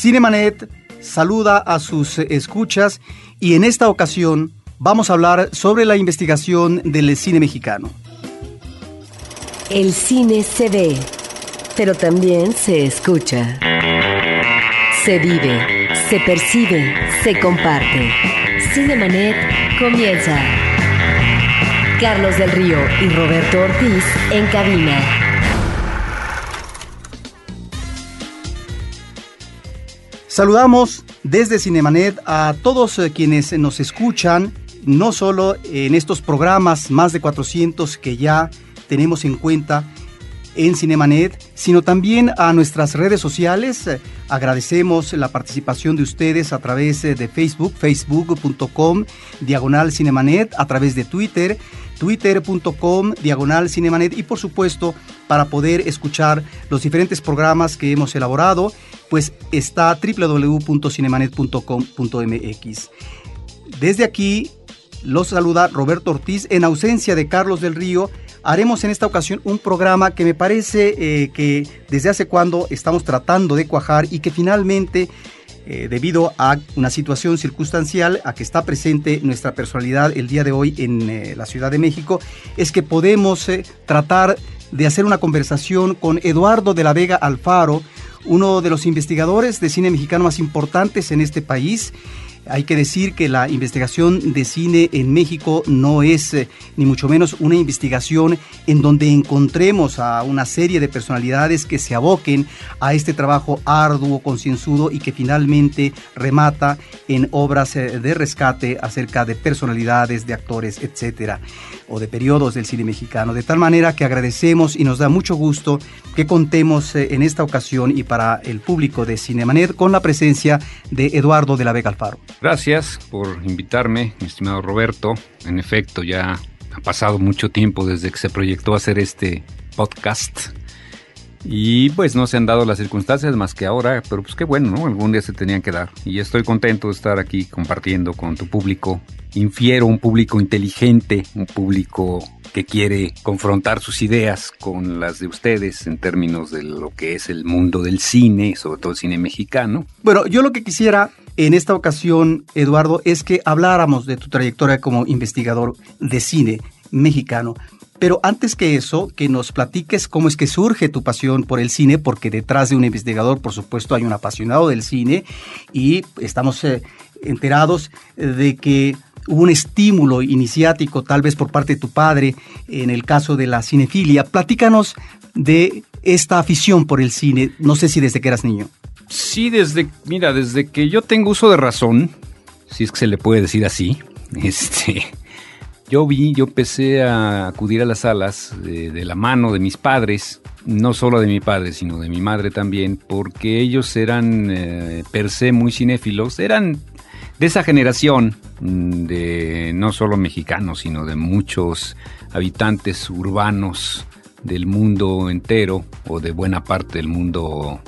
Cinemanet saluda a sus escuchas y en esta ocasión vamos a hablar sobre la investigación del cine mexicano. El cine se ve, pero también se escucha. Se vive, se percibe, se comparte. Cinemanet comienza. Carlos del Río y Roberto Ortiz en cabina. Saludamos desde Cinemanet a todos eh, quienes nos escuchan, no solo en estos programas, más de 400 que ya tenemos en cuenta en Cinemanet, sino también a nuestras redes sociales. Agradecemos la participación de ustedes a través de Facebook, facebook.com, diagonal Cinemanet, a través de Twitter, twitter.com, diagonal Cinemanet y por supuesto para poder escuchar los diferentes programas que hemos elaborado, pues está www.cinemanet.com.mx. Desde aquí los saluda Roberto Ortiz en ausencia de Carlos del Río, haremos en esta ocasión un programa que me parece eh, que desde hace cuando estamos tratando de cuajar y que finalmente, eh, debido a una situación circunstancial a que está presente nuestra personalidad el día de hoy en eh, la Ciudad de México, es que podemos tratar de hacer una conversación con Eduardo de la Vega Alfaro, uno de los investigadores de cine mexicano más importantes en este país hay que decir que la investigación de cine en México no es eh, ni mucho menos una investigación en donde encontremos a una serie de personalidades que se aboquen a este trabajo arduo, concienzudo y que finalmente remata en obras eh, de rescate acerca de personalidades, de actores, etcétera, o de periodos del cine mexicano. De tal manera que agradecemos y nos da mucho gusto que contemos eh, en esta ocasión y para el público de Cinemanet con la presencia de Eduardo de la Vega Alfaro. Gracias por invitarme, mi estimado Roberto. En efecto, ya ha pasado mucho tiempo desde que se proyectó hacer este podcast. Y pues no se han dado las circunstancias más que ahora, pero pues qué bueno, ¿no? Algún día se tenían que dar. Y estoy contento de estar aquí compartiendo con tu público. Infiero un público inteligente, un público que quiere confrontar sus ideas con las de ustedes en términos de lo que es el mundo del cine, sobre todo el cine mexicano. Bueno, yo lo que quisiera en esta ocasión, Eduardo, es que habláramos de tu trayectoria como investigador de cine mexicano. Pero antes que eso, que nos platiques cómo es que surge tu pasión por el cine, porque detrás de un investigador, por supuesto, hay un apasionado del cine y estamos eh, enterados de que hubo un estímulo iniciático, tal vez por parte de tu padre, en el caso de la cinefilia. Platícanos de esta afición por el cine, no sé si desde que eras niño. Sí, desde, mira, desde que yo tengo uso de razón, si es que se le puede decir así, este, yo vi, yo empecé a acudir a las salas de, la mano de mis padres, no solo de mi padre, sino de mi madre también, porque ellos eran eh, per se muy cinéfilos, eran de esa generación mm, de no solo mexicanos, sino de muchos habitantes urbanos del mundo entero o de buena parte del mundo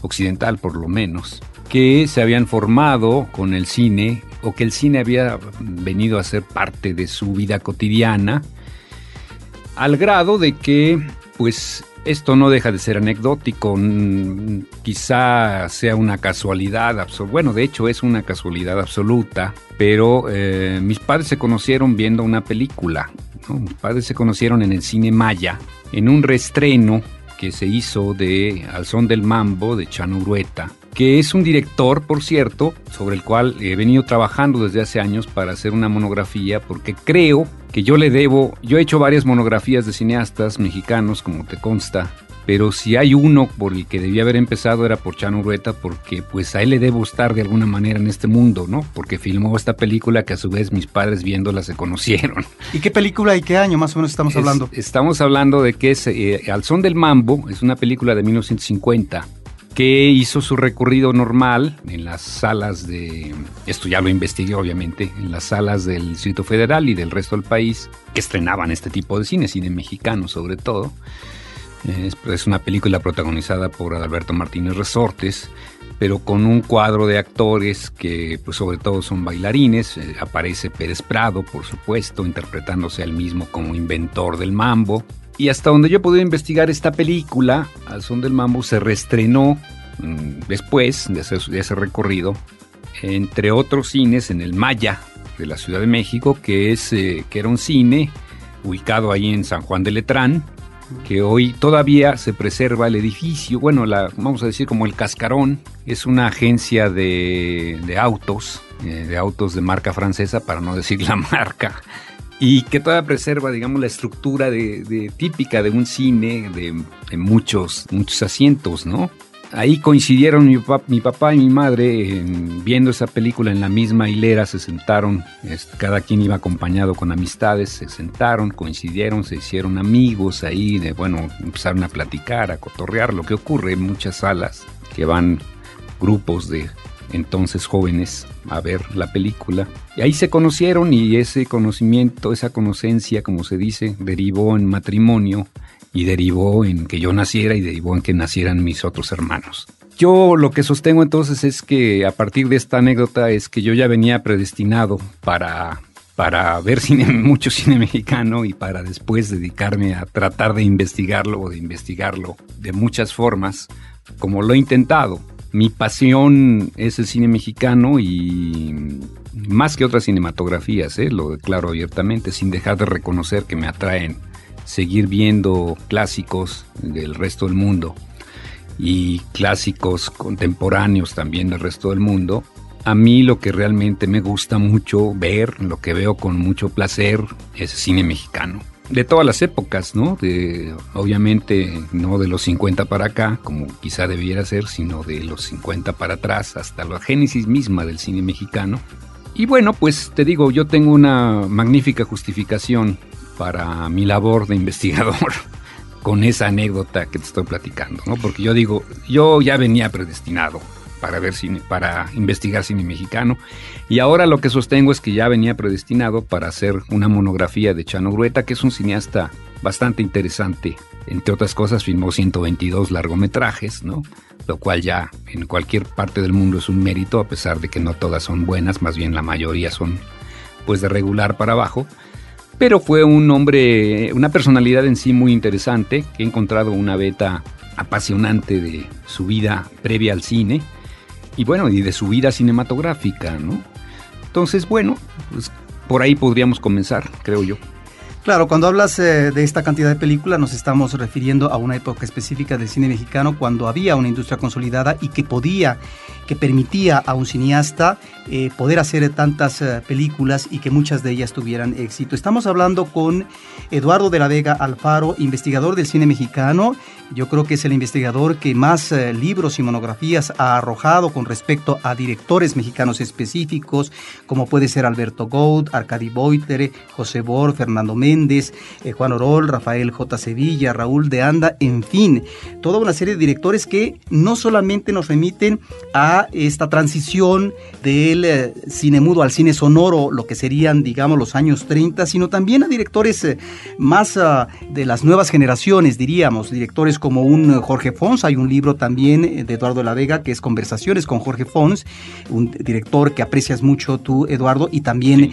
occidental por lo menos, que se habían formado con el cine o que el cine había venido a ser parte de su vida cotidiana, al grado de que, pues, esto no deja de ser anecdótico, quizá sea una casualidad, bueno, de hecho es una casualidad absoluta, pero eh, mis padres se conocieron viendo una película, mis padres se conocieron en el cine Maya, en un reestreno que se hizo de Al son del mambo de Chano Urueta, que es un director, por cierto, sobre el cual he venido trabajando desde hace años para hacer una monografía, porque creo que yo le debo, yo he hecho varias monografías de cineastas mexicanos, como te consta, pero si hay uno por el que debía haber empezado era por Chano Urueta, porque pues a él le debo estar de alguna manera en este mundo, ¿no? Porque filmó esta película que a su vez mis padres viéndola se conocieron. ¿Y qué película y qué año más o menos estamos hablando? Estamos hablando de que es eh, Al son del mambo, es una película de 1950 que hizo su recorrido normal en las salas de, esto ya lo investigué obviamente, en las salas del Distrito Federal y del resto del país, que estrenaban este tipo de cine, cine mexicano sobre todo. Es, una película protagonizada por Alberto Martínez Resortes, pero con un cuadro de actores que pues sobre todo son bailarines. Eh, aparece Pérez Prado, por supuesto, interpretándose al mismo como inventor del mambo. Y hasta donde yo pude investigar esta película, Al son del mambo, se reestrenó mm, después de ese, recorrido, entre otros cines en el Maya de la Ciudad de México, que, es, eh, era un cine ubicado ahí en San Juan de Letrán, que hoy todavía se preserva el edificio, bueno, la, vamos a decir como el Cascarón, es una agencia de, autos, eh, de autos de marca francesa, para no decir la marca, y que todavía preserva, digamos, la estructura de, típica de un cine, de, muchos, muchos asientos, ¿no? Ahí coincidieron mi, papá, y mi madre viendo esa película en la misma hilera, se sentaron, cada quien iba acompañado con amistades, se sentaron, coincidieron, se hicieron amigos ahí, de, bueno, empezaron a platicar, a cotorrear, lo que ocurre en muchas salas que van grupos de entonces jóvenes a ver la película. Y ahí se conocieron y ese conocimiento, esa conocencia, como se dice, derivó en matrimonio y derivó en que yo naciera y derivó en que nacieran mis otros hermanos. Yo lo que sostengo entonces es que a partir de esta anécdota es que yo ya venía predestinado para para ver mucho cine mexicano y para después dedicarme a tratar de investigarlo o de investigarlo de muchas formas, como lo he intentado. Mi pasión es el cine mexicano y más que otras cinematografías, ¿eh? lo declaro abiertamente, sin dejar de reconocer que me atraen seguir viendo clásicos del resto del mundo y clásicos contemporáneos también del resto del mundo. A mí lo que realmente me gusta mucho ver, lo que veo con mucho placer, es cine mexicano. De todas las épocas, ¿no? Obviamente no de los 50 para acá, como quizá debiera ser, sino de los 50 para atrás, hasta la génesis misma del cine mexicano. Y bueno, pues te digo, yo tengo una magnífica justificación para mi labor de investigador con esa anécdota que te estoy platicando, ¿no? Porque yo digo, yo ya venía predestinado para ver cine, para investigar cine mexicano, y ahora lo que sostengo es que ya venía predestinado para hacer una monografía de Chano Grueta, que es un cineasta bastante interesante. Entre otras cosas, filmó 122 largometrajes, ¿no? Lo cual ya en cualquier parte del mundo es un mérito, a pesar de que no todas son buenas, más bien la mayoría son pues de regular para abajo pero fue un hombre, una personalidad en sí muy interesante, que he encontrado una beta apasionante de su vida previa al cine y bueno, y de su vida cinematográfica, ¿no? Entonces, bueno, pues por ahí podríamos comenzar, creo yo. Claro, cuando hablas eh, de esta cantidad de películas nos estamos refiriendo a una época específica del cine mexicano cuando había una industria consolidada y que podía, que permitía a un cineasta eh, poder hacer tantas eh, películas y que muchas de ellas tuvieran éxito. Estamos hablando con Eduardo de la Vega Alfaro, investigador del cine mexicano. Yo creo que es el investigador que más libros y monografías ha arrojado con respecto a directores mexicanos específicos, como puede ser Alberto Gould, Arcadi Boitere, José Bor, Fernando Méndez, eh, Juan Orol, Rafael J. Sevilla, Raúl de Anda, en fin, toda una serie de directores que no solamente nos remiten a esta transición del eh, cine mudo al cine sonoro, lo que serían, digamos, los años 30, sino también a directores eh, más ah, de las nuevas generaciones, diríamos, directores como un Jorge Fons, hay un libro también de Eduardo La Vega que es Conversaciones con Jorge Fons, un director que aprecias mucho tú, Eduardo, y también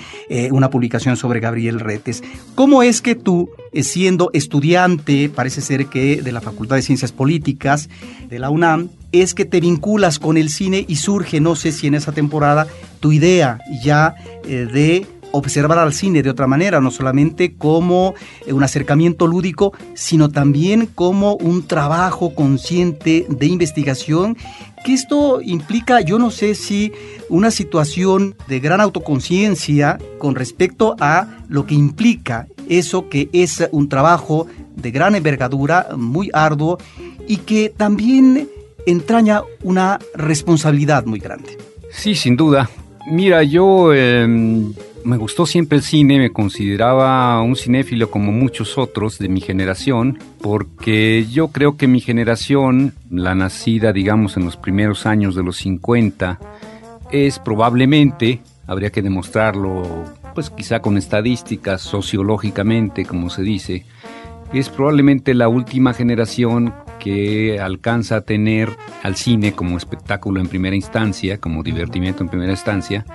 una publicación sobre Gabriel Retes. ¿Cómo es que tú, eh, siendo estudiante, parece ser que de la Facultad de Ciencias Políticas de la UNAM, es que te vinculas con el cine y surge, no sé si en esa temporada, tu idea ya eh, de observar al cine de otra manera, no solamente como eh, un acercamiento lúdico, sino también como un trabajo consciente de investigación, que esto implica, yo no sé si una situación de gran autoconciencia con respecto a lo que implica eso que es un trabajo de gran envergadura, muy arduo y que también entraña una responsabilidad muy grande. Sí, sin duda. Mira, yo em, me gustó siempre el cine, me consideraba un cinéfilo como muchos otros de mi generación, porque yo creo que mi generación, la nacida digamos en los primeros años de los 50, es probablemente, habría que demostrarlo pues quizá con estadísticas, sociológicamente, como se dice, es probablemente la última generación que alcanza a tener al cine como espectáculo en primera instancia, como divertimiento en primera instancia,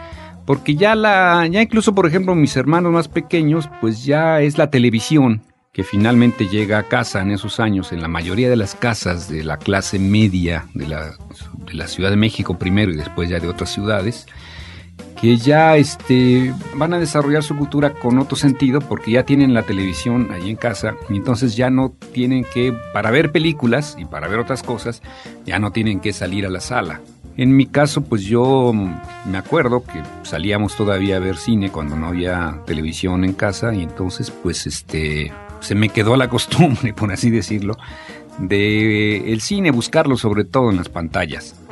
porque ya la, ya incluso por ejemplo mis hermanos más pequeños, pues ya es la televisión que finalmente llega a casa en esos años, en la mayoría de las casas de la clase media de la, de la Ciudad de México primero y después ya de otras ciudades, que ya este, van a desarrollar su cultura con otro sentido porque ya tienen la televisión ahí en casa y entonces ya no tienen que, para ver películas y para ver otras cosas, ya no tienen que salir a la sala. En mi caso, pues yo me acuerdo que salíamos todavía a ver cine cuando no había televisión en casa y entonces pues este se me quedó la costumbre, por así decirlo, de el cine, buscarlo sobre todo en las pantallas.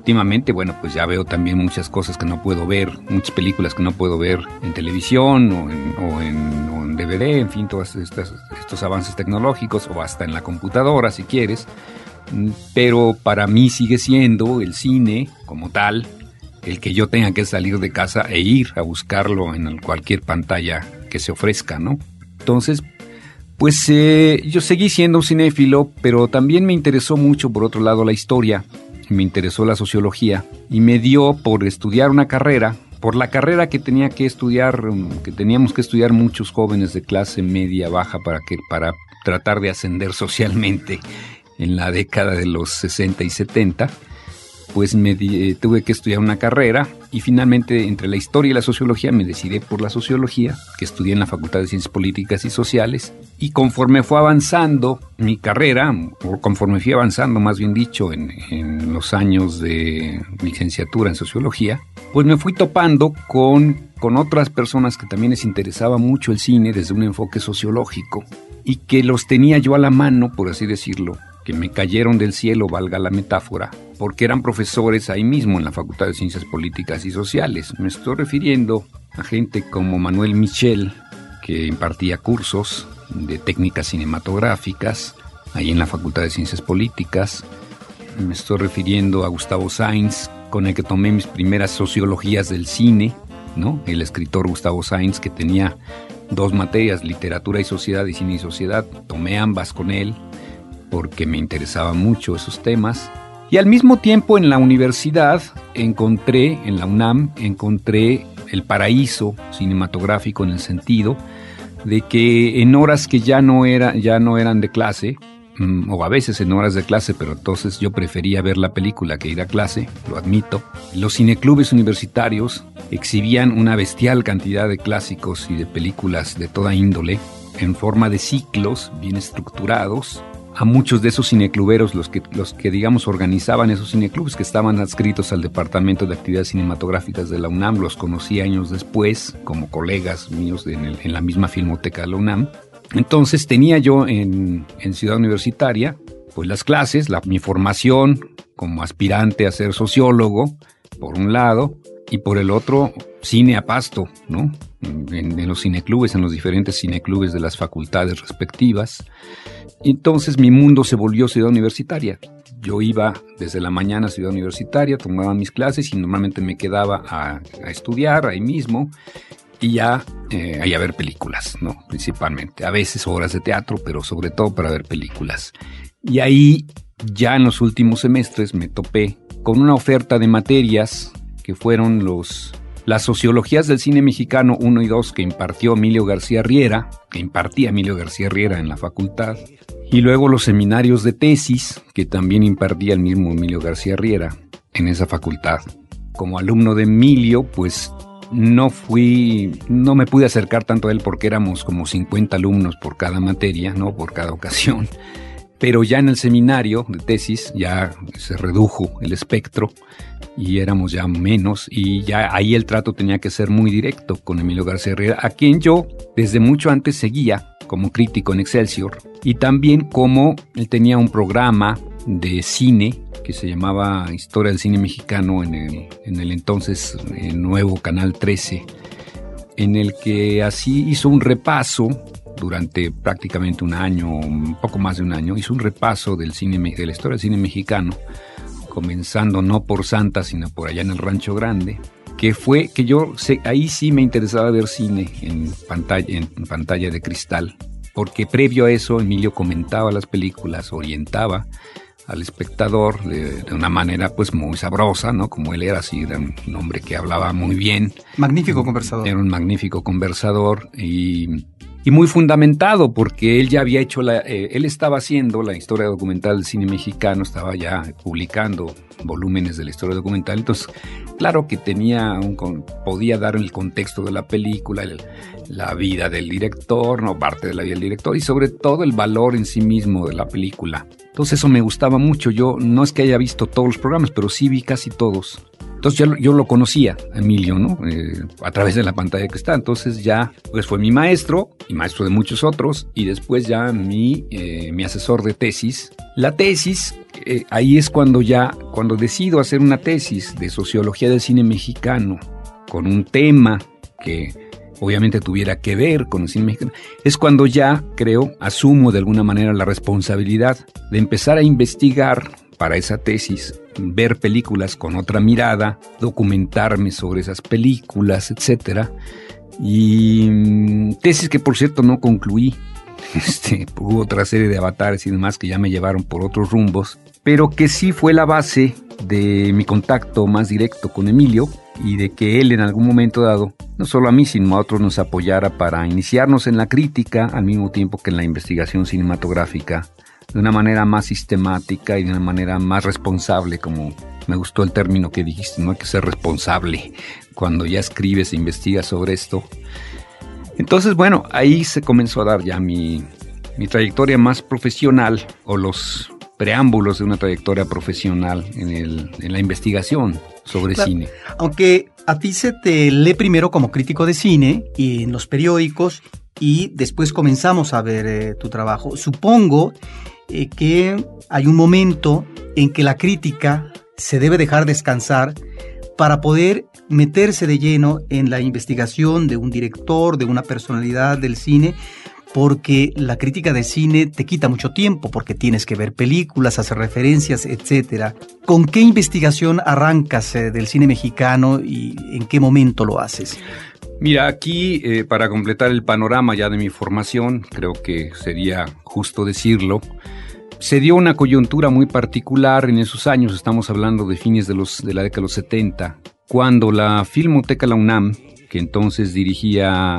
Últimamente, bueno, pues ya veo también muchas cosas que no puedo ver, muchas películas que no puedo ver en televisión o en, DVD, en fin, todos estos, estos avances tecnológicos o hasta en la computadora si quieres. Pero para mí sigue siendo el cine como tal, el que yo tenga que salir de casa e ir a buscarlo en cualquier pantalla que se ofrezca, ¿no? Entonces, pues eh, yo seguí siendo un cinéfilo, pero también me interesó mucho, por otro lado, la historia, me interesó la sociología y me dio por estudiar una carrera, por la carrera que tenía que estudiar, mm, que teníamos que estudiar muchos jóvenes de clase media baja para que para tratar de ascender socialmente en la década de los 60 y 70 pues eh, tuve que estudiar una carrera y finalmente entre la historia y la sociología me decidí por la sociología, que estudié en la Facultad de Ciencias Políticas y Sociales, y conforme fue avanzando mi carrera, o conforme fui avanzando más bien dicho en, en los años de licenciatura en sociología, pues me fui topando con, con otras personas que también les interesaba mucho el cine desde un enfoque sociológico y que los tenía yo a la mano, por así decirlo, que me cayeron del cielo, valga la metáfora, porque eran profesores ahí mismo en la Facultad de Ciencias Políticas y Sociales. Me estoy refiriendo a gente como Manuel Michel, que impartía cursos de técnicas cinematográficas ahí en la Facultad de Ciencias Políticas. Me estoy refiriendo a Gustavo Sainz, con el que tomé mis primeras sociologías del cine, ¿no? El escritor Gustavo Sainz, que tenía dos materias, literatura y sociedad y cine y sociedad. Tomé ambas con él porque me interesaban mucho esos temas. Y al mismo tiempo en la universidad encontré, en la UNAM, encontré el paraíso cinematográfico en el sentido de que en horas que ya no, era, ya no eran de clase, mm, o a veces en horas de clase, pero entonces yo prefería ver la película que ir a clase, lo admito, los cineclubes universitarios exhibían una bestial cantidad de clásicos y de películas de toda índole en forma de ciclos bien estructurados a muchos de esos cinecluberos, los que, los que digamos organizaban esos cineclubes que estaban adscritos al Departamento de Actividades Cinematográficas de la UNAM, los conocí años después como colegas míos en, la misma filmoteca de la UNAM. Entonces tenía yo en, Ciudad Universitaria pues las clases, la, mi formación como aspirante a ser sociólogo, por un lado, y por el otro, cine a pasto, ¿no? En, en los cineclubes, en los diferentes cineclubes de las facultades respectivas. Entonces mi mundo se volvió ciudad universitaria. Yo iba desde la mañana a ciudad universitaria, tomaba mis clases y normalmente me quedaba a, estudiar ahí mismo y ya eh, a ver películas, ¿no? Principalmente. A veces horas de teatro, pero sobre todo para ver películas. Y ahí ya en los últimos semestres me topé con una oferta de materias que fueron los las sociologías del cine mexicano 1 y 2 que impartió Emilio García Riera, que impartía Emilio García Riera en la facultad, y luego los seminarios de tesis que también impartía el mismo Emilio García Riera en esa facultad. Como alumno de Emilio, pues no fui, no me pude acercar tanto a él porque éramos como 50 alumnos por cada materia, ¿no? Por cada ocasión. Pero ya en el seminario de tesis ya se redujo el espectro y éramos ya menos y ya ahí el trato tenía que ser muy directo con Emilio García Herrera, a quien yo desde mucho antes seguía como crítico en Excelsior y también como él tenía un programa de cine que se llamaba Historia del Cine Mexicano en el, en el entonces eh, nuevo Canal 13, en el que así hizo un repaso durante prácticamente un año, un poco más de un año, hizo un repaso del cine, de la historia del cine mexicano comenzando no por Santa, sino por allá en el Rancho Grande, que fue que yo ahí sí me interesaba ver cine en pantalla, en pantalla de cristal, porque previo a eso Emilio comentaba las películas, orientaba al espectador de, una manera pues muy sabrosa, ¿no? Como él era así, era un hombre que hablaba muy bien. Magnífico conversador. Era un magnífico conversador y y muy fundamentado porque él ya había hecho la, eh, él estaba haciendo la historia documental del cine mexicano, estaba ya publicando volúmenes de la historia documental, entonces claro que tenía un, podía dar el contexto de la película, la vida del director, no parte de la vida del director y sobre todo el valor en sí mismo de la película. Entonces eso me gustaba mucho. Yo no es que haya visto todos los programas, pero sí vi casi todos. Entonces yo, lo conocía, Emilio, ¿no? Eh, a través de la pantalla que está. Entonces ya, pues fue mi maestro y maestro de muchos otros y después ya mi, eh, mi asesor de tesis. La tesis, eh, ahí es cuando ya, cuando decido hacer una tesis de sociología del cine mexicano con un tema que obviamente tuviera que ver con el cine mexicano, es cuando ya, creo, asumo de alguna manera la responsabilidad de empezar a investigar para esa tesis, ver películas con otra mirada, documentarme sobre esas películas, etc. Y mm, tesis que por cierto no concluí. Este, hubo otra serie de avatares y demás que ya me llevaron por otros rumbos, pero que sí fue la base de mi contacto más directo con Emilio y de que él en algún momento dado, no solo a mí, sino a otros nos apoyara para iniciarnos en la crítica al mismo tiempo que en la investigación cinematográfica de una manera más sistemática y de una manera más responsable, como me gustó el término que dijiste, no hay que ser responsable cuando ya escribes e investigas sobre esto. Entonces, bueno, ahí se comenzó a dar ya mi, mi trayectoria más profesional o los preámbulos de una trayectoria profesional en, el, en la investigación sobre cine. Aunque a ti se te lee primero como crítico de cine y en los periódicos y después comenzamos a ver eh, tu trabajo. Supongo eh, que hay un momento en que la crítica se debe dejar descansar para poder meterse de lleno en la investigación de un director, de una personalidad del cine, porque la crítica de cine te quita mucho tiempo, porque tienes que ver películas, hacer referencias, etc. ¿Con qué investigación arrancas eh, del cine mexicano y en qué momento lo haces? Mira, aquí eh, para completar el panorama ya de mi formación, creo que sería justo decirlo, se dio una coyuntura muy particular en esos años, estamos hablando de fines de, los, de la década de los 70, cuando la Filmoteca La UNAM, que entonces dirigía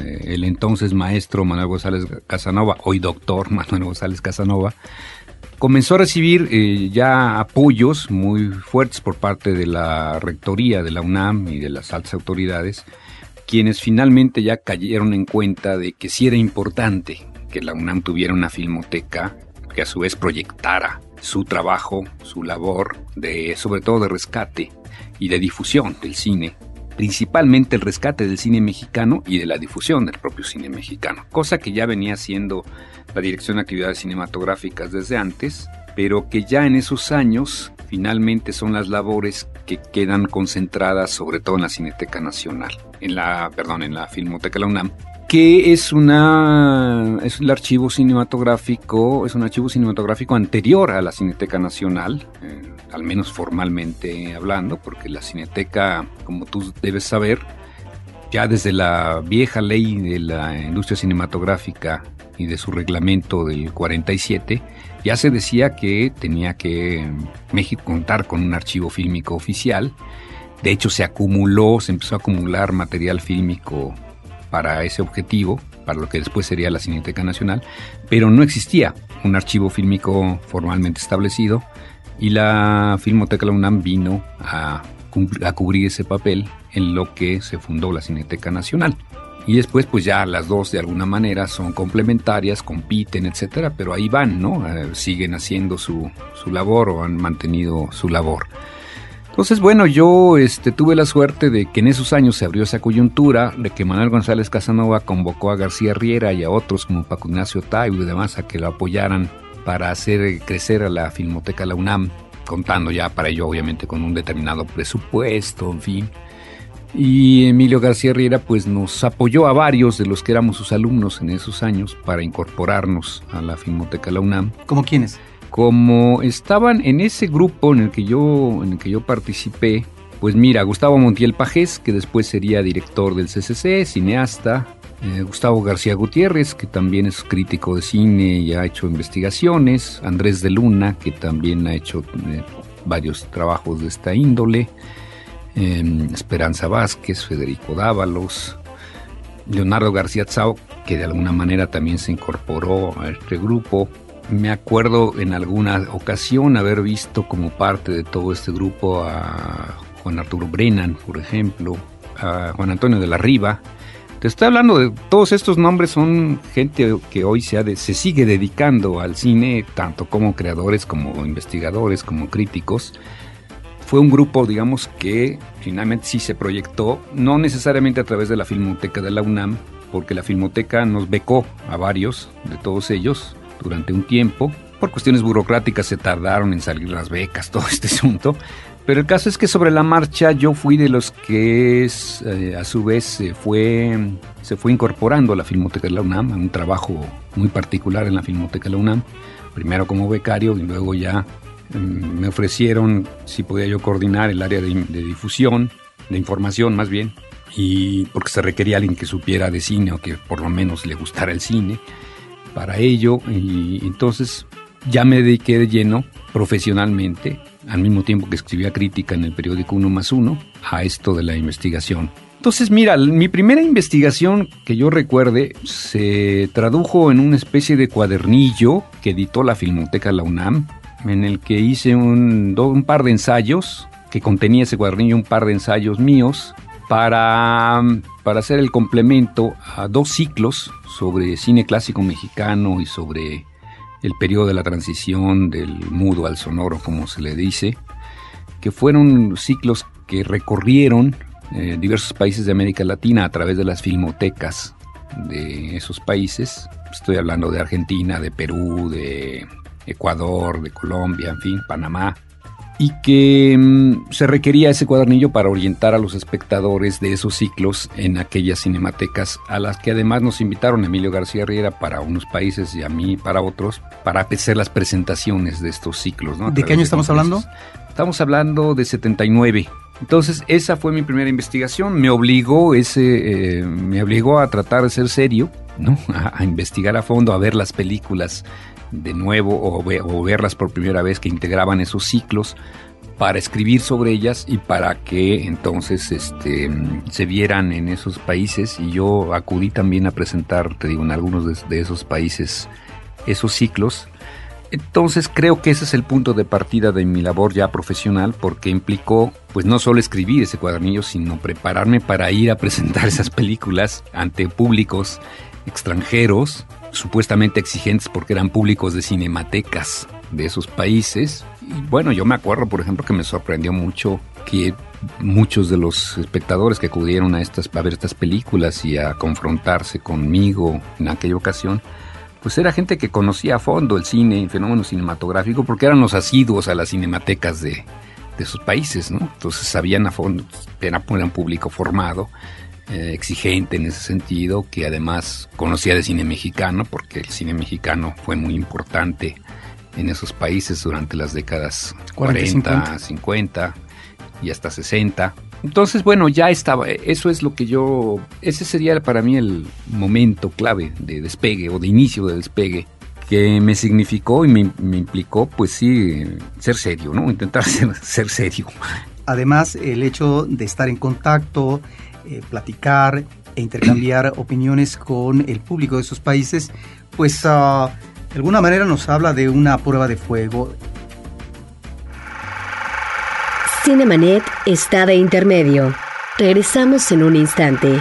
eh, el entonces maestro Manuel González Casanova, hoy doctor Manuel González Casanova, comenzó a recibir eh, ya apoyos muy fuertes por parte de la rectoría de la UNAM y de las altas autoridades quienes finalmente ya cayeron en cuenta de que sí era importante que la UNAM tuviera una filmoteca que a su vez proyectara su trabajo, su labor, de, sobre todo de rescate y de difusión del cine, principalmente el rescate del cine mexicano y de la difusión del propio cine mexicano, cosa que ya venía haciendo la Dirección de Actividades Cinematográficas desde antes, pero que ya en esos años finalmente son las labores que quedan concentradas sobre todo en la Cineteca Nacional en la, perdón, en la Filmoteca de la UNAM, que es una es el archivo cinematográfico, es un archivo cinematográfico anterior a la Cineteca Nacional, eh, al menos formalmente hablando, porque la Cineteca, como tú debes saber, ya desde la vieja ley de la industria cinematográfica y de su reglamento del 47, ya se decía que tenía que México contar con un archivo fílmico oficial. De hecho, se acumuló, se empezó a acumular material fílmico para ese objetivo, para lo que después sería la Cineteca Nacional, pero no existía un archivo fílmico formalmente establecido y la Filmoteca la UNAM vino a, a cubrir ese papel en lo que se fundó la Cineteca Nacional. Y después, pues ya las dos de alguna manera son complementarias, compiten, etcétera, pero ahí van, ¿no? Eh, siguen haciendo su, su labor o han mantenido su labor. Entonces, bueno, yo este, tuve la suerte de que en esos años se abrió esa coyuntura, de que Manuel González Casanova convocó a García Riera y a otros como Paco Ignacio Taibo y demás a que lo apoyaran para hacer crecer a la Filmoteca La UNAM, contando ya para ello obviamente con un determinado presupuesto, en fin. Y Emilio García Riera pues nos apoyó a varios de los que éramos sus alumnos en esos años para incorporarnos a la Filmoteca La UNAM. ¿Cómo quiénes? Como estaban en ese grupo en el que yo, en el que yo participé, pues mira, Gustavo Montiel Pajés, que después sería director del CCC, cineasta, eh, Gustavo García Gutiérrez, que también es crítico de cine y ha hecho investigaciones, Andrés de Luna, que también ha hecho eh, varios trabajos de esta índole, em, Esperanza Vázquez, Federico Dávalos, Leonardo García Tzao, que de alguna manera también se incorporó a este grupo. Me acuerdo en alguna ocasión haber visto como parte de todo este grupo a Juan Arturo Brennan, por ejemplo, a Juan Antonio de la Riva. Te estoy hablando de todos estos nombres, son gente que hoy se, se sigue dedicando al cine, tanto como creadores, como investigadores, como críticos. Fue un grupo, digamos, que finalmente sí se proyectó, no necesariamente a través de la Filmoteca de la UNAM, porque la Filmoteca nos becó a varios de todos ellos durante un tiempo. Por cuestiones burocráticas se tardaron en salir las becas, todo este asunto. Pero el caso es que sobre la marcha yo fui de los que eh, a su vez se fue, se fue incorporando a la Filmoteca de la UNAM, a un trabajo muy particular en la Filmoteca de la UNAM, primero como becario y luego ya mm, me ofrecieron si podía yo coordinar el área de, de difusión, de información más bien, y porque se requería alguien que supiera de cine o que por lo menos le gustara el cine para ello y entonces ya me dediqué de lleno profesionalmente al mismo tiempo que escribía crítica en el periódico Uno más Uno, a esto de la investigación. Entonces, mira, mi primera investigación que yo recuerde se tradujo en una especie de cuadernillo que editó la Filmoteca de la UNAM, en el que hice un, un par de ensayos, que contenía ese cuadernillo un par de ensayos míos, para, para hacer el complemento a dos ciclos sobre cine clásico mexicano y sobre el periodo de la transición del mudo al sonoro, como se le dice, que fueron ciclos que recorrieron eh, diversos países de América Latina a través de las filmotecas de esos países. Estoy hablando de Argentina, de Perú, de Ecuador, de Colombia, en fin, Panamá y que mm, se requería ese cuadernillo para orientar a los espectadores de esos ciclos en aquellas cinematecas a las que además nos invitaron Emilio García Riera para unos países y a mí para otros para hacer las presentaciones de estos ciclos. ¿De qué año estamos hablando? Estamos hablando de 79. Entonces esa fue mi primera investigación, me obligó ese, eh, me obligó a tratar de ser serio, ¿no? a investigar a fondo, a ver las películas de nuevo o, verlas por primera vez que integraban esos ciclos para escribir sobre ellas y para que entonces este, se vieran en esos países y yo acudí también a presentar, te digo, en algunos de, esos países esos ciclos. Entonces creo que ese es el punto de partida de mi labor ya profesional porque implicó pues no solo escribir ese cuadernillo, sino prepararme para ir a presentar esas películas ante públicos extranjeros supuestamente exigentes porque eran públicos de cinematecas de esos países. Y bueno, yo me acuerdo, por ejemplo, que me sorprendió mucho que muchos de los espectadores que acudieron a, estas, a ver estas películas y a confrontarse conmigo en aquella ocasión, pues era gente que conocía a fondo el cine, el fenómeno cinematográfico, porque eran los asiduos a las cinematecas de, de sus países, ¿no? Entonces sabían a fondo, era, un público formado eh, exigente en ese sentido, que además conocía de cine mexicano, porque el cine mexicano fue muy importante en esos países durante las décadas 40, 50. y hasta 60. Entonces, bueno, ya estaba, eso es lo que yo, ese sería para mí el momento clave de despegue o de inicio de despegue que me significó y me, implicó, pues sí, ser serio, ¿no? Intentar ser, ser serio. Además, el hecho de estar en contacto, eh, platicar e intercambiar opiniones con el público de esos países, pues ah, de alguna manera nos habla de una prueba de fuego. Cinemanet está de intermedio. Regresamos en un instante.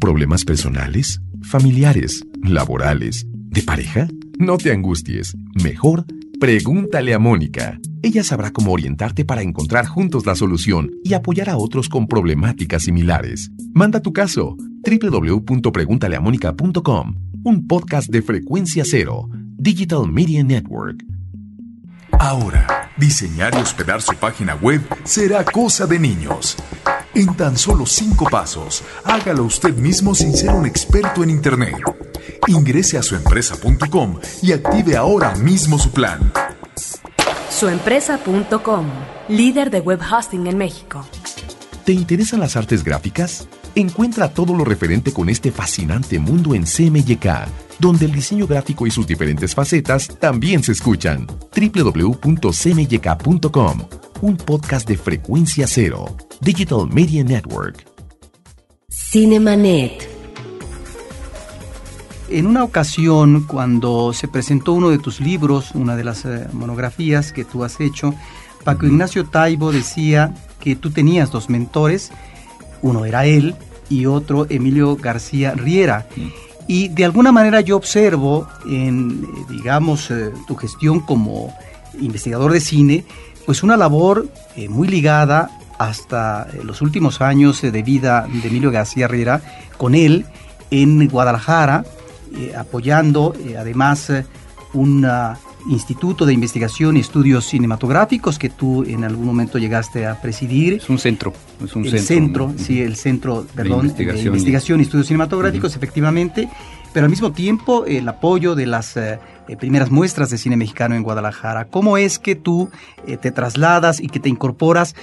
¿Problemas personales, familiares, laborales, de pareja? No te angusties. Mejor Pregúntale a Mónica. Ella sabrá cómo orientarte para encontrar juntos la solución y apoyar a otros con problemáticas similares. Manda tu caso www.preguntaleamónica.com, un podcast de frecuencia cero, Digital Media Network. Ahora, diseñar y hospedar su página web será cosa de niños. En tan solo cinco pasos, hágalo usted mismo sin ser un experto en Internet. Ingrese a suempresa.com y active ahora mismo su plan. Suempresa.com, líder de web hosting en México. ¿Te interesan las artes gráficas? Encuentra todo lo referente con este fascinante mundo en CMYK, donde el diseño gráfico y sus diferentes facetas también se escuchan. www.cmyk.com, un podcast de frecuencia cero, Digital Media Network. Cinemanet. En una ocasión, cuando se presentó uno de tus libros, una de las eh, monografías que tú has hecho, Paco Ignacio Taibo decía que tú tenías dos mentores, uno era él y otro Emilio García Riera. Y de alguna manera yo observo en, eh, digamos, eh, tu gestión como investigador de cine, pues una labor muy ligada hasta los últimos años de vida de Emilio García Riera con él en Guadalajara, eh, apoyando eh, además eh, un instituto de investigación y estudios cinematográficos que tú en algún momento llegaste a presidir. Es un centro. Es un el centro, sí, el centro, perdón, de investigación, y estudios cinematográficos, efectivamente, pero al mismo tiempo el apoyo de las primeras muestras de cine mexicano en Guadalajara. ¿Cómo es que tú te trasladas y que te incorporas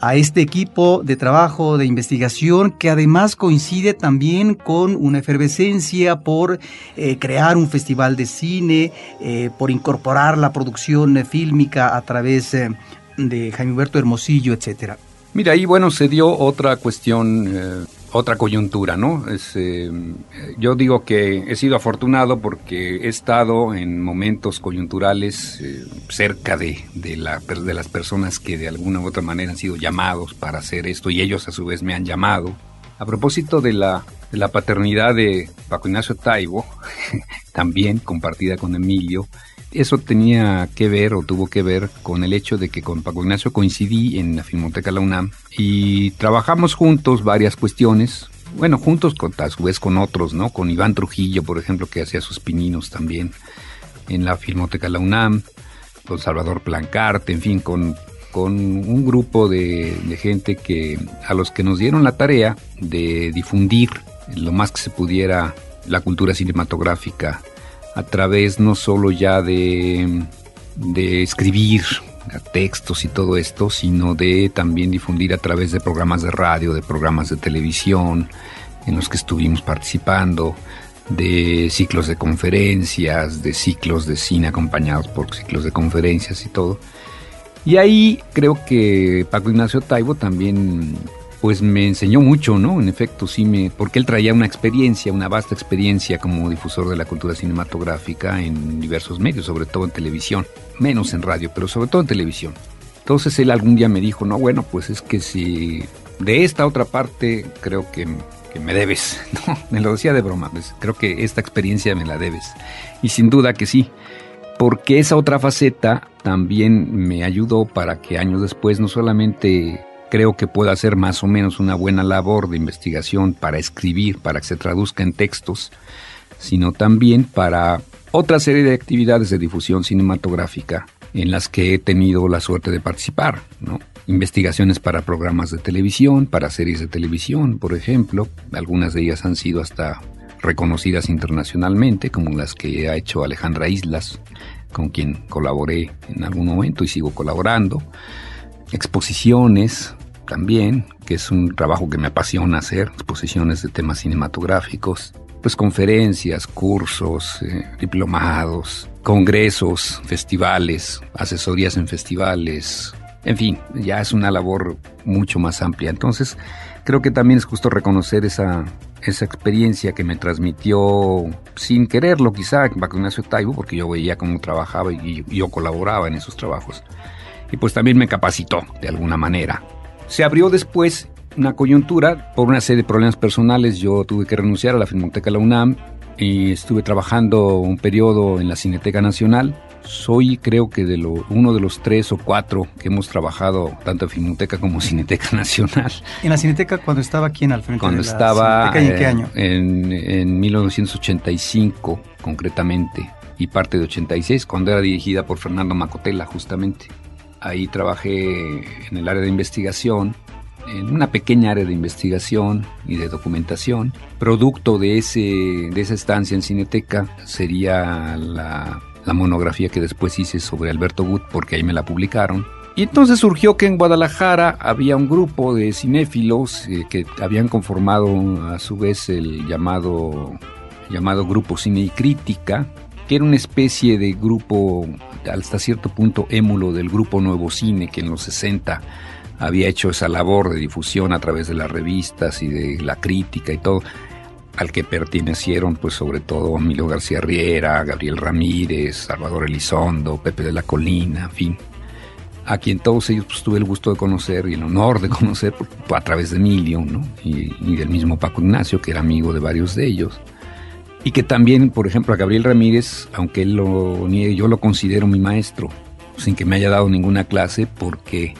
a este equipo de trabajo de investigación que además coincide también con una efervescencia por eh, crear un festival de cine, eh, por incorporar la producción fílmica a través eh, de Jaime Humberto Hermosillo, etcétera. Mira, ahí bueno, se dio otra cuestión otra coyuntura, ¿no? Eh, yo digo que he sido afortunado porque he estado en momentos coyunturales eh, cerca de, de, la, de las personas que de alguna u otra manera han sido llamados para hacer esto y ellos a su vez me han llamado. A propósito de la, de la paternidad de Paco Ignacio Taibo, también compartida con Emilio, eso tenía que ver o tuvo que ver con el hecho de que con Paco Ignacio coincidí en la Filmoteca La UNAM y trabajamos juntos varias cuestiones. Bueno, juntos con, a su vez con otros, ¿no? Con Iván Trujillo, por ejemplo, que hacía sus pininos también en la Filmoteca La UNAM, con Salvador Plancarte, en fin, con, con un grupo de, de gente que a los que nos dieron la tarea de difundir lo más que se pudiera la cultura cinematográfica a través no solo ya de, de escribir textos y todo esto, sino de también difundir a través de programas de radio, de programas de televisión en los que estuvimos participando, de ciclos de conferencias, de ciclos de cine acompañados por ciclos de conferencias y todo. Y ahí creo que Paco Ignacio Taibo también pues me enseñó mucho, ¿no? En efecto, sí me, porque él traía una experiencia, una vasta experiencia como difusor de la cultura cinematográfica en diversos medios, sobre todo en televisión, menos en radio, pero sobre todo en televisión. Entonces él algún día me dijo, no, bueno, pues es que si de esta otra parte creo que, me debes, ¿no? Me lo decía de broma, pues creo que esta experiencia me la debes. Y sin duda que sí, porque esa otra faceta también me ayudó para que años después no solamente creo que pueda hacer más o menos una buena labor de investigación para escribir, para que se traduzca en textos, sino también para otra serie de actividades de difusión cinematográfica en las que he tenido la suerte de participar. Investigaciones para programas de televisión, para series de televisión, por ejemplo, algunas de ellas han sido hasta reconocidas internacionalmente, como las que ha hecho Alejandra Islas, con quien colaboré en algún momento y sigo colaborando exposiciones también, que es un trabajo que me apasiona hacer, exposiciones de temas cinematográficos, pues conferencias, cursos, eh, diplomados, congresos, festivales, asesorías en festivales, en fin, ya es una labor mucho más amplia. Entonces, creo que también es justo reconocer esa, esa experiencia que me transmitió sin quererlo quizá Ignacio Taibo, porque yo veía cómo trabajaba y yo colaboraba en esos trabajos y pues también me capacitó de alguna manera. Se abrió después una coyuntura por una serie de problemas personales. Yo tuve que renunciar a la Filmoteca La UNAM y estuve trabajando un periodo en la Cineteca Nacional. Soy creo que de lo, uno de los tres o cuatro que hemos trabajado tanto en Filmoteca como Cineteca Nacional. ¿En la Cineteca cuando estaba aquí al frente cuando de la estaba, Cineteca, ¿en qué eh, año? En, en 1985 concretamente y parte de 86 cuando era dirigida por Fernando Macotela justamente. Ahí trabajé en el área de investigación, en una pequeña área de investigación y de documentación. Producto de, ese, de esa estancia en Cineteca sería la, la monografía que después hice sobre Alberto Gut, porque ahí me la publicaron. Y entonces surgió que en Guadalajara había un grupo de cinéfilos eh, que habían conformado a su vez el llamado, llamado Grupo Cine y Crítica, que era una especie de grupo hasta cierto punto émulo del grupo Nuevo Cine que en los 60 había hecho esa labor de difusión a través de las revistas y de la crítica y todo, al que pertenecieron pues sobre todo Emilio García Riera, Gabriel Ramírez, Salvador Elizondo, Pepe de la Colina, en fin, a quien todos ellos pues, tuve el gusto de conocer y el honor de conocer a través de Emilio ¿no? y, y, del mismo Paco Ignacio, que era amigo de varios de ellos. Y que también, por ejemplo, a Gabriel Ramírez, aunque él lo niegue, yo lo considero mi maestro, sin que me haya dado ninguna clase, porque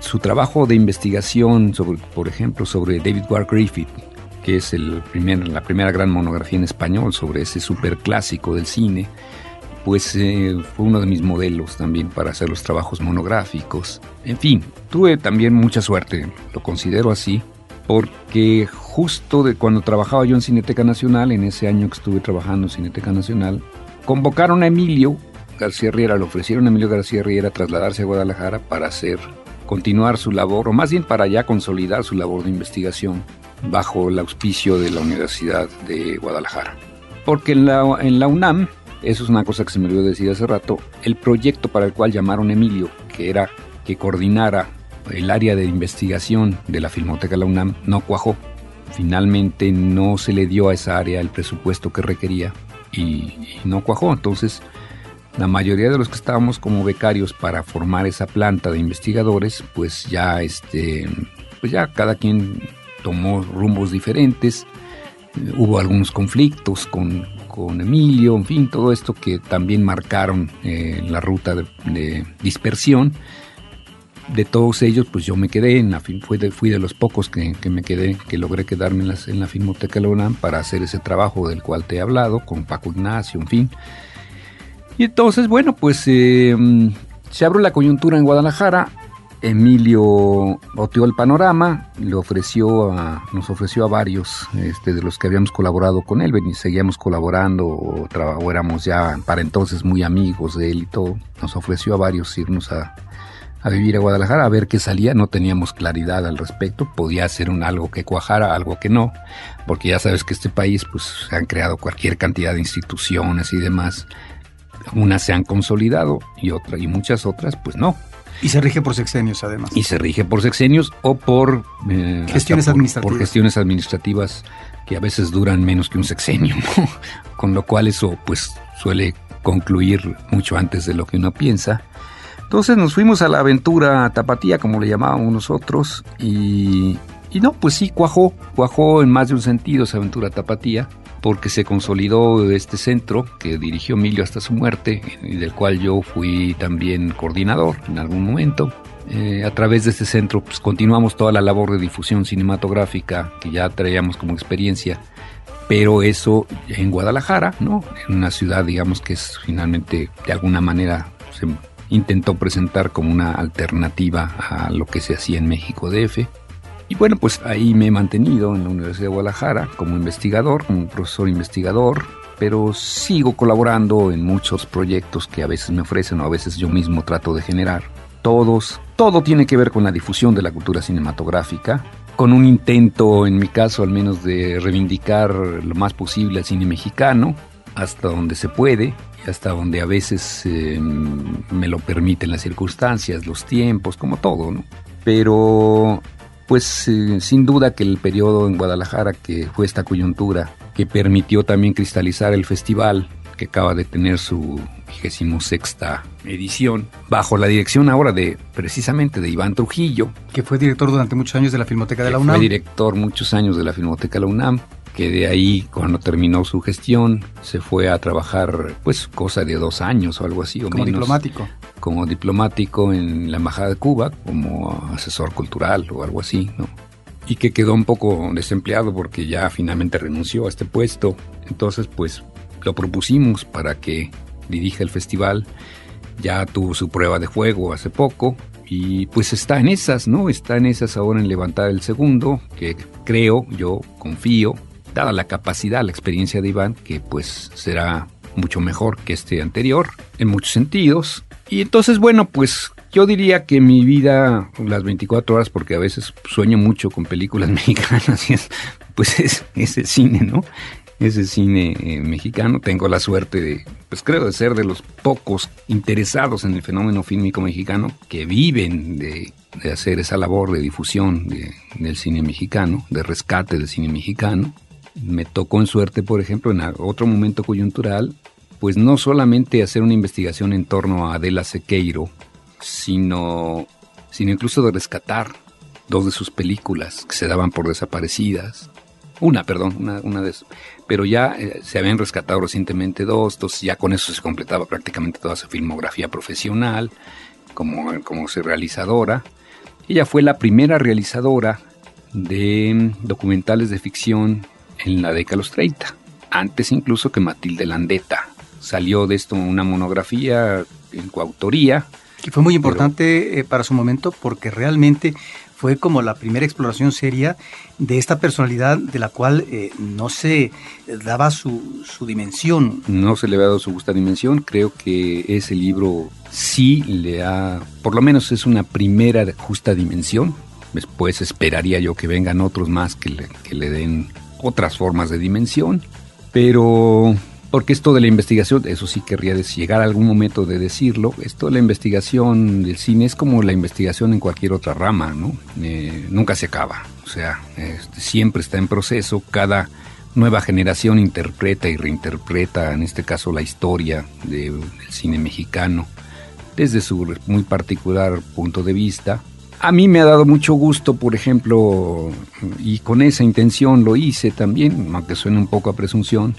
su trabajo de investigación, sobre, por ejemplo, sobre David Ward Griffith, que es el primer, la primera gran monografía en español sobre ese superclásico del cine, pues eh, fue uno de mis modelos también para hacer los trabajos monográficos. En fin, tuve también mucha suerte, lo considero así, porque justo de cuando trabajaba yo en Cineteca Nacional, en ese año que estuve trabajando en Cineteca Nacional, convocaron a Emilio García Riera, le ofrecieron a Emilio García Riera trasladarse a Guadalajara para hacer continuar su labor, o más bien para ya consolidar su labor de investigación bajo el auspicio de la Universidad de Guadalajara. Porque en la, en la UNAM, eso es una cosa que se me olvidó decir hace rato, el proyecto para el cual llamaron Emilio, que era que coordinara el área de investigación de la Filmoteca de la UNAM, no cuajó. Finalmente no se le dio a esa área el presupuesto que requería y, no cuajó. Entonces, la mayoría de los que estábamos como becarios para formar esa planta de investigadores, pues ya este, pues ya cada quien tomó rumbos diferentes. Hubo algunos conflictos con, con Emilio, en fin, todo esto que también marcaron eh, la ruta de, dispersión. De todos ellos, pues yo me quedé, en la, fui, de, fui de los pocos que, que, me quedé, que logré quedarme en la, Filmoteca de la UNAM para hacer ese trabajo del cual te he hablado, con Paco Ignacio, en fin. Y entonces, bueno, pues eh, se abrió la coyuntura en Guadalajara. Emilio boteó el panorama, le ofreció a, nos ofreció a varios este, de los que habíamos colaborado con él, y seguíamos colaborando o, o, éramos ya para entonces muy amigos de él y todo. Nos ofreció a varios irnos a, a vivir a Guadalajara a ver qué salía, no teníamos claridad al respecto, podía ser un algo que cuajara, algo que no, porque ya sabes que este país pues se han creado cualquier cantidad de instituciones y demás unas se han consolidado y otra y muchas otras pues no. Y se rige por sexenios además. Y se rige por sexenios o por eh, gestiones por, administrativas. Por gestiones administrativas que a veces duran menos que un sexenio, ¿no? con lo cual eso pues suele concluir mucho antes de lo que uno piensa. Entonces nos fuimos a la aventura tapatía, como le llamábamos nosotros, y, no, pues sí, cuajó, cuajó en más de un sentido esa aventura tapatía porque se consolidó este centro que dirigió Emilio hasta su muerte y del cual yo fui también coordinador en algún momento. Eh, a través de este centro pues, continuamos toda la labor de difusión cinematográfica que ya traíamos como experiencia, pero eso en Guadalajara, ¿no? En una ciudad, digamos, que es finalmente de alguna manera se intentó presentar como una alternativa a lo que se hacía en México DF. Y bueno, pues ahí me he mantenido en la Universidad de Guadalajara como investigador, como profesor investigador, pero sigo colaborando en muchos proyectos que a veces me ofrecen o a veces yo mismo trato de generar. Todos, todo tiene que ver con la difusión de la cultura cinematográfica, con un intento, en mi caso al menos, de reivindicar lo más posible al cine mexicano, hasta donde se puede, y hasta donde a veces eh, me lo permiten las circunstancias, los tiempos, como todo, ¿no? Pero pues eh, sin duda que el periodo en Guadalajara, que fue esta coyuntura, que permitió también cristalizar el festival, que acaba de tener su 26 edición, bajo la dirección ahora de precisamente de Iván Trujillo. Que fue director durante muchos años de la Filmoteca de la UNAM. Fue director muchos años de la Filmoteca de la UNAM, que de ahí, cuando terminó su gestión, se fue a trabajar, pues, cosa de dos años o algo así. O como menos, diplomático. Como diplomático en la Embajada de Cuba, como asesor cultural o algo así, ¿no? Y que quedó un poco desempleado porque ya finalmente renunció a este puesto. Entonces, pues, lo propusimos para que dirija el festival. Ya tuvo su prueba de juego hace poco, y pues está en esas, ¿no? Está en esas ahora en levantar el segundo, que creo, yo confío, dada la capacidad, la experiencia de Iván, que pues será mucho mejor que este anterior en muchos sentidos. Y entonces, bueno, pues yo diría que mi vida, las 24 horas, porque a veces sueño mucho con películas mexicanas, pues es, es el cine, ¿no? ese cine eh, mexicano. Tengo la suerte de, pues creo, de ser de los pocos interesados en el fenómeno fílmico mexicano que viven de, hacer esa labor de difusión del cine mexicano, de rescate del cine mexicano. Me tocó en suerte, por ejemplo, en otro momento coyuntural, pues no solamente hacer una investigación en torno a Adela Sequeiro, sino, sino incluso de rescatar dos de sus películas que se daban por desaparecidas. Una, perdón, una, una de Pero ya eh, se habían rescatado recientemente dos, entonces ya con eso se completaba prácticamente toda su filmografía profesional como, como realizadora. Ella fue la primera realizadora de documentales de ficción en la década de los 30, antes incluso que Matilde Landeta. Salió de esto una monografía en coautoría. Que fue muy importante eh, para su momento porque realmente fue como la primera exploración seria de esta personalidad de la cual eh, no se daba su, su, dimensión. No se le había dado su justa dimensión. Creo que ese libro sí le ha, por lo menos es una primera justa dimensión. Después esperaría yo que vengan otros más que le, que le den otras formas de dimensión. Pero porque esto de la investigación, eso sí querría llegar a algún momento de decirlo, esto de la investigación del cine es como la investigación en cualquier otra rama, ¿no? Eh, nunca se acaba, o sea, este, siempre está en proceso, cada nueva generación interpreta y reinterpreta, en este caso, la historia del cine mexicano desde su muy particular punto de vista. A mí me ha dado mucho gusto, por ejemplo, y con esa intención lo hice también, aunque suene un poco a presunción,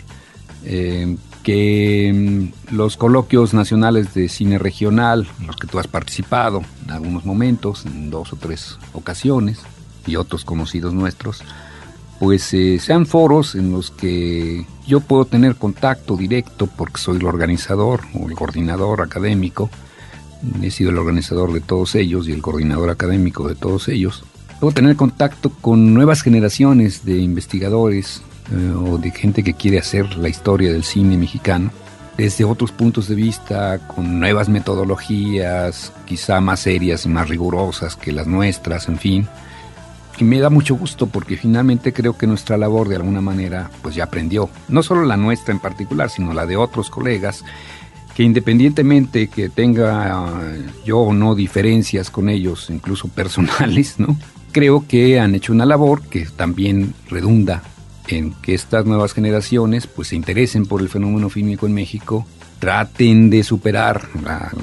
eh, que mm, los coloquios nacionales de cine regional, en los que tú has participado en algunos momentos, en dos o tres ocasiones, y otros conocidos nuestros, pues eh, sean foros en los que yo puedo tener contacto directo porque soy el organizador o el coordinador académico, he sido el organizador de todos ellos y el coordinador académico de todos ellos. Puedo tener contacto con nuevas generaciones de investigadores, eh, o de gente que quiere hacer la historia del cine mexicano desde otros puntos de vista, con nuevas metodologías, quizá más serias y más rigurosas que las nuestras, en fin. Y me da mucho gusto porque finalmente creo que nuestra labor de alguna manera pues ya aprendió, no solo la nuestra en particular, sino la de otros colegas independientemente que tenga eh, yo o no diferencias con ellos, incluso personales, ¿no? Creo que han hecho una labor que también redunda en que estas nuevas generaciones pues se interesen por el fenómeno fílmico en México, traten de superar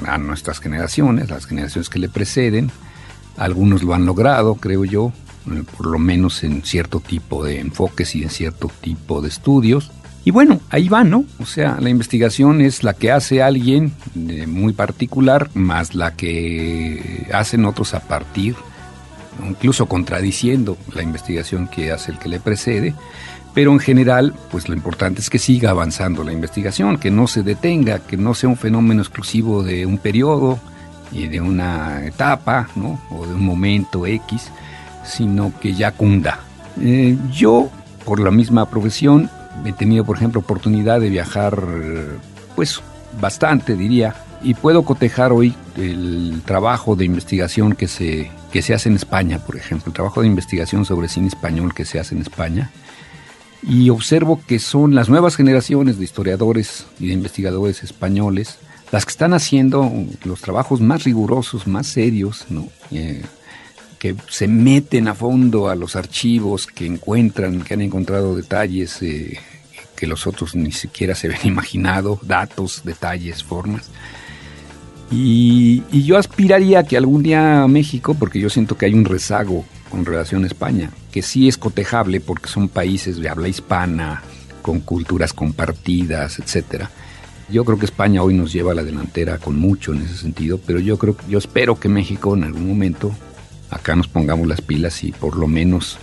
a, nuestras generaciones, las generaciones que le preceden. Algunos lo han logrado, creo yo, eh, por lo menos en cierto tipo de enfoques y en cierto tipo de estudios. Y bueno, ahí va, ¿no? O sea, la investigación es la que hace alguien muy particular, más la que hacen otros a partir, incluso contradiciendo la investigación que hace el que le precede. Pero en general, pues lo importante es que siga avanzando la investigación, que no se detenga, que no sea un fenómeno exclusivo de un periodo y de una etapa, ¿no? O de un momento X, sino que ya cunda. Eh, yo, por la misma profesión, he tenido, por ejemplo, oportunidad de viajar, pues bastante, diría, y puedo cotejar hoy el trabajo de investigación que se, que se hace en España, por ejemplo, el trabajo de investigación sobre cine español que se hace en España, y observo que son las nuevas generaciones de historiadores y de investigadores españoles las que están haciendo los trabajos más rigurosos, más serios, ¿no? Eh, que se meten a fondo a los archivos, que encuentran, que han encontrado detalles eh, que los otros ni siquiera se ven imaginado, datos, detalles, formas. Y, y, yo aspiraría que algún día México, porque yo siento que hay un rezago con relación a España, que sí es cotejable porque son países de habla hispana, con culturas compartidas, etcétera. Yo creo que España hoy nos lleva a la delantera con mucho en ese sentido, pero yo creo, yo espero que México en algún momento acá nos pongamos las pilas y por lo menos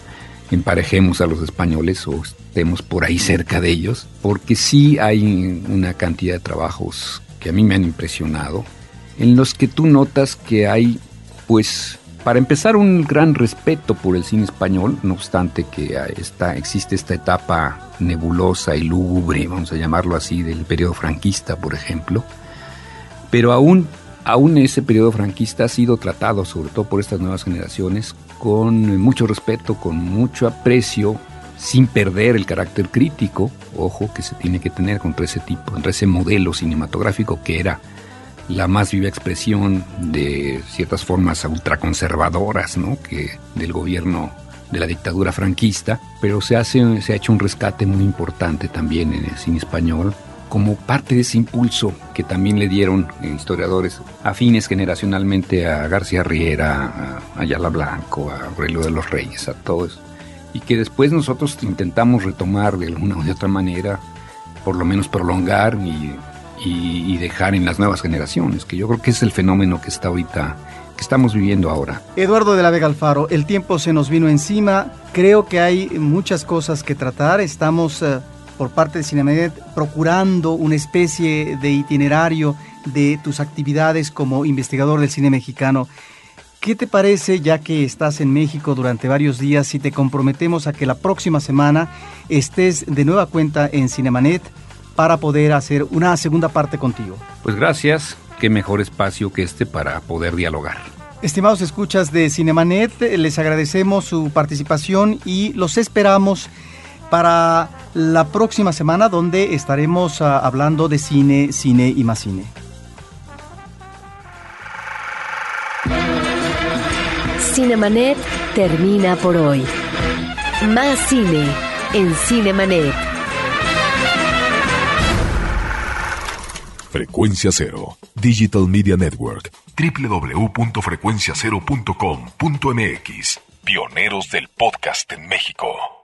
emparejemos a los españoles o estemos por ahí cerca de ellos, porque sí hay una cantidad de trabajos que a mí me han impresionado, en los que tú notas que hay pues para empezar, un gran respeto por el cine español, no obstante que está, existe esta etapa nebulosa y lúgubre, vamos a llamarlo así, del periodo franquista, por ejemplo. Pero aún, aún ese periodo franquista ha sido tratado, sobre todo por estas nuevas generaciones, con mucho respeto, con mucho aprecio sin perder el carácter crítico, ojo, que se tiene que tener contra ese tipo, contra ese modelo cinematográfico que era la más viva expresión de ciertas formas ultraconservadoras, ¿no? Que del gobierno de la dictadura franquista, pero se hace se ha hecho un rescate muy importante también en el cine español como parte de ese impulso que también le dieron historiadores afines generacionalmente a García Riera, a Ayala Blanco, a Aurelio de los Reyes, a todos, y que después nosotros intentamos retomar de alguna u otra manera, por lo menos prolongar y, dejar en las nuevas generaciones, que yo creo que es el fenómeno que está ahorita que estamos viviendo ahora. Eduardo de la Vega Alfaro, el tiempo se nos vino encima, creo que hay muchas cosas que tratar, estamos eh, por parte de Cinemanet procurando una especie de itinerario de tus actividades como investigador del cine mexicano. ¿Qué te parece, ya que estás en México durante varios días, si te comprometemos a que la próxima semana estés de nueva cuenta en Cinemanet para poder hacer una segunda parte contigo? Pues gracias, qué mejor espacio que este para poder dialogar. Estimados escuchas de Cinemanet, les agradecemos su participación y los esperamos para la próxima semana donde estaremos uh, hablando de cine, cine y más cine. Cinemanet termina por hoy. Más cine en Cinemanet. Frecuencia Cero, Digital Media Network, www.frecuenciacero.com.mx, pioneros del podcast en México.